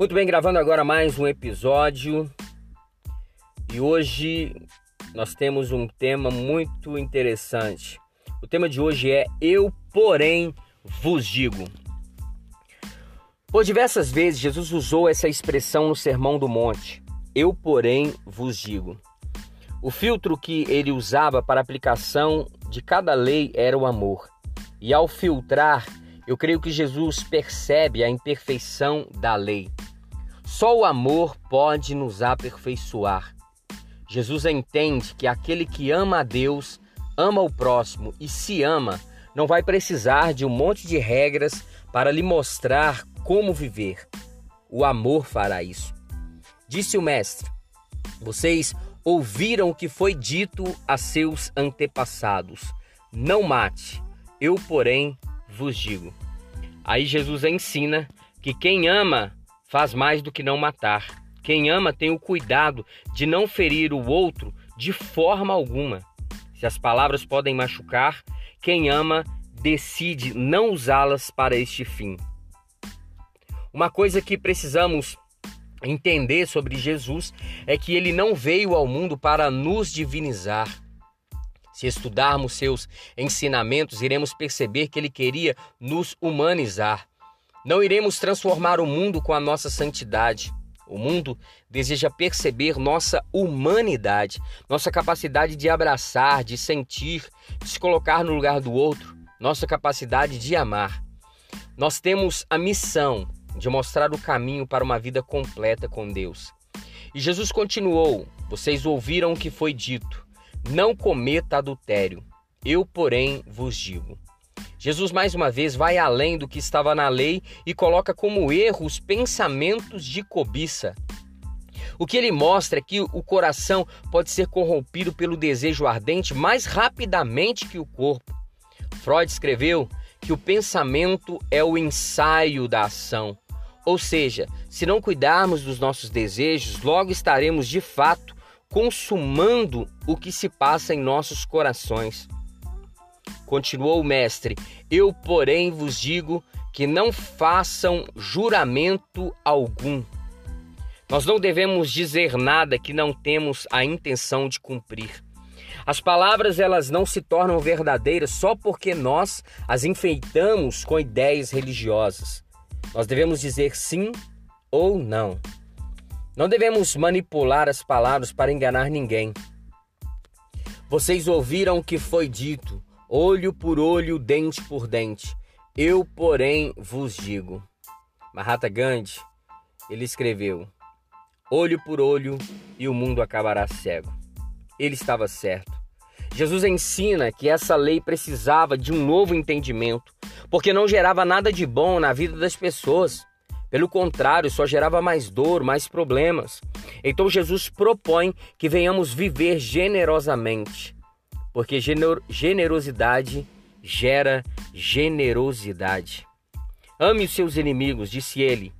Muito bem, gravando agora mais um episódio. E hoje nós temos um tema muito interessante. O tema de hoje é Eu, porém, vos digo. Por diversas vezes, Jesus usou essa expressão no Sermão do Monte. Eu, porém, vos digo. O filtro que ele usava para a aplicação de cada lei era o amor. E ao filtrar, eu creio que Jesus percebe a imperfeição da lei. Só o amor pode nos aperfeiçoar. Jesus entende que aquele que ama a Deus, ama o próximo e se ama, não vai precisar de um monte de regras para lhe mostrar como viver. O amor fará isso. Disse o Mestre: Vocês ouviram o que foi dito a seus antepassados: Não mate. Eu, porém, vos digo. Aí Jesus ensina que quem ama faz mais do que não matar. Quem ama tem o cuidado de não ferir o outro de forma alguma. Se as palavras podem machucar, quem ama decide não usá-las para este fim. Uma coisa que precisamos entender sobre Jesus é que ele não veio ao mundo para nos divinizar. Se estudarmos seus ensinamentos, iremos perceber que ele queria nos humanizar. Não iremos transformar o mundo com a nossa santidade. O mundo deseja perceber nossa humanidade, nossa capacidade de abraçar, de sentir, de se colocar no lugar do outro, nossa capacidade de amar. Nós temos a missão de mostrar o caminho para uma vida completa com Deus. E Jesus continuou: Vocês ouviram o que foi dito não cometa adultério. Eu, porém, vos digo. Jesus, mais uma vez, vai além do que estava na lei e coloca como erro os pensamentos de cobiça. O que ele mostra é que o coração pode ser corrompido pelo desejo ardente mais rapidamente que o corpo. Freud escreveu que o pensamento é o ensaio da ação. Ou seja, se não cuidarmos dos nossos desejos, logo estaremos de fato consumando o que se passa em nossos corações. Continuou o mestre: Eu, porém, vos digo que não façam juramento algum. Nós não devemos dizer nada que não temos a intenção de cumprir. As palavras elas não se tornam verdadeiras só porque nós as enfeitamos com ideias religiosas. Nós devemos dizer sim ou não. Não devemos manipular as palavras para enganar ninguém. Vocês ouviram o que foi dito: olho por olho, dente por dente. Eu, porém, vos digo. Mahatma Gandhi, ele escreveu: olho por olho e o mundo acabará cego. Ele estava certo. Jesus ensina que essa lei precisava de um novo entendimento, porque não gerava nada de bom na vida das pessoas. Pelo contrário, só gerava mais dor, mais problemas. Então Jesus propõe que venhamos viver generosamente, porque generosidade gera generosidade. Ame os seus inimigos, disse ele.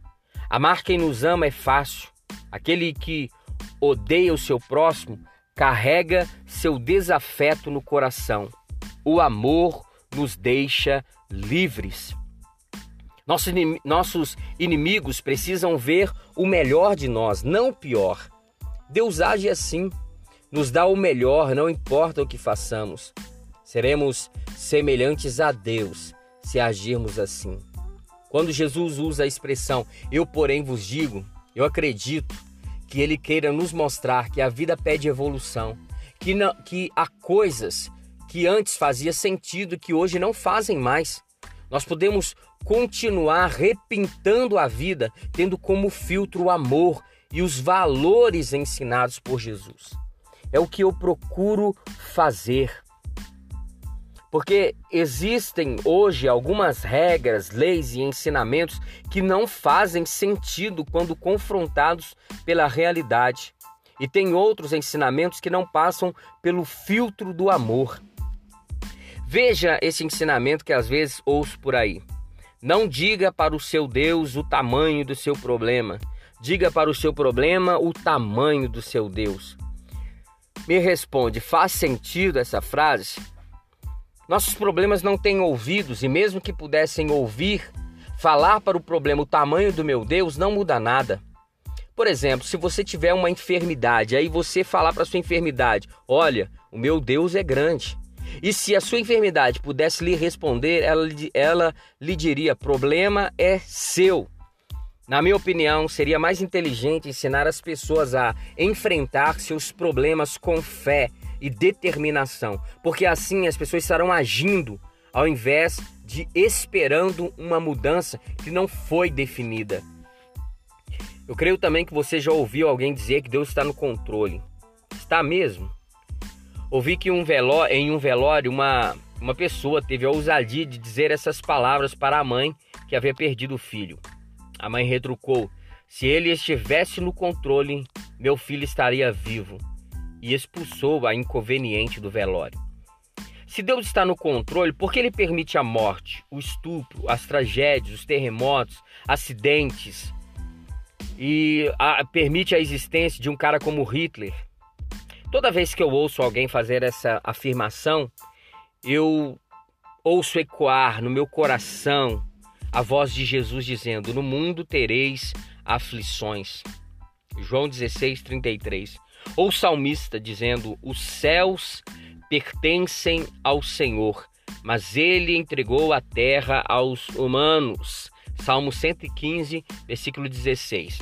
Amar quem nos ama é fácil. Aquele que odeia o seu próximo carrega seu desafeto no coração. O amor nos deixa livres. Nossos inimigos precisam ver o melhor de nós, não o pior. Deus age assim, nos dá o melhor, não importa o que façamos. Seremos semelhantes a Deus se agirmos assim. Quando Jesus usa a expressão eu, porém, vos digo, eu acredito que ele queira nos mostrar que a vida pede evolução, que, não, que há coisas que antes fazia sentido que hoje não fazem mais. Nós podemos continuar repintando a vida, tendo como filtro o amor e os valores ensinados por Jesus. É o que eu procuro fazer. Porque existem hoje algumas regras, leis e ensinamentos que não fazem sentido quando confrontados pela realidade. E tem outros ensinamentos que não passam pelo filtro do amor. Veja esse ensinamento que às vezes ouço por aí. Não diga para o seu Deus o tamanho do seu problema. Diga para o seu problema o tamanho do seu Deus. Me responde, faz sentido essa frase? Nossos problemas não têm ouvidos e, mesmo que pudessem ouvir, Falar para o problema o tamanho do meu Deus não muda nada. Por exemplo, se você tiver uma enfermidade, aí você falar para sua enfermidade: "Olha, o meu Deus é grande". E se a sua enfermidade pudesse lhe responder, ela, ela lhe diria: "Problema é seu". Na minha opinião, seria mais inteligente ensinar as pessoas a enfrentar seus problemas com fé e determinação, porque assim as pessoas estarão agindo ao invés de esperando uma mudança que não foi definida. Eu creio também que você já ouviu alguém dizer que Deus está no controle. Está mesmo? Ouvi que um velório, em um velório uma, uma pessoa teve a ousadia de dizer essas palavras para a mãe que havia perdido o filho. A mãe retrucou: Se ele estivesse no controle, meu filho estaria vivo. E expulsou a inconveniente do velório. Se Deus está no controle, por que ele permite a morte, o estupro, as tragédias, os terremotos, acidentes e a, permite a existência de um cara como Hitler? Toda vez que eu ouço alguém fazer essa afirmação, eu ouço ecoar no meu coração a voz de Jesus dizendo: No mundo tereis aflições. João 16, 33. Ou o salmista dizendo: Os céus pertencem ao Senhor, mas ele entregou a terra aos humanos. Salmo 115, versículo 16.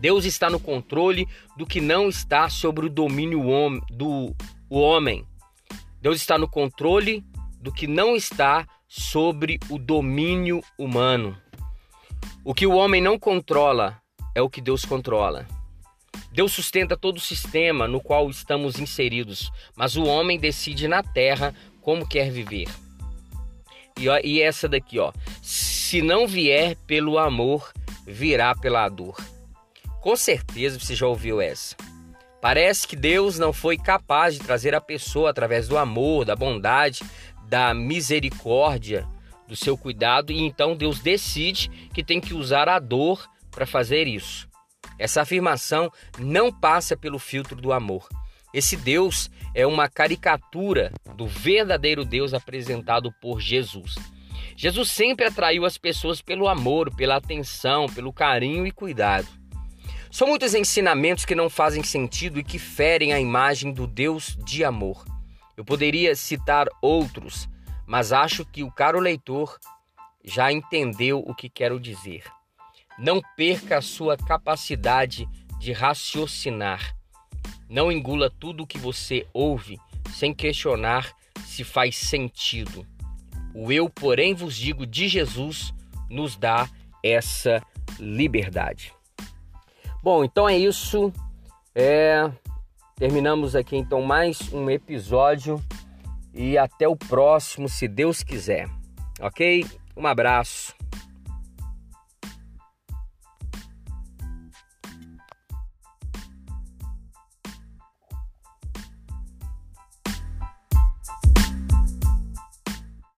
Deus está no controle do que não está sobre o domínio do homem. Deus está no controle do que não está sobre o domínio humano. O que o homem não controla é o que Deus controla. Deus sustenta todo o sistema no qual estamos inseridos, mas o homem decide na terra como quer viver. E, ó, e essa daqui, ó. Se não vier pelo amor, virá pela dor. Com certeza você já ouviu essa. Parece que Deus não foi capaz de trazer a pessoa através do amor, da bondade, da misericórdia, do seu cuidado, e então Deus decide que tem que usar a dor para fazer isso. Essa afirmação não passa pelo filtro do amor. Esse Deus é uma caricatura do verdadeiro Deus apresentado por Jesus. Jesus sempre atraiu as pessoas pelo amor, pela atenção, pelo carinho e cuidado. São muitos ensinamentos que não fazem sentido e que ferem a imagem do Deus de amor. Eu poderia citar outros, mas acho que o caro leitor já entendeu o que quero dizer. Não perca a sua capacidade de raciocinar. Não engula tudo o que você ouve sem questionar se faz sentido. O eu, porém, vos digo de Jesus nos dá essa liberdade. Bom, então é isso. É, Terminamos aqui então mais um episódio e até o próximo, se Deus quiser. Ok? Um abraço.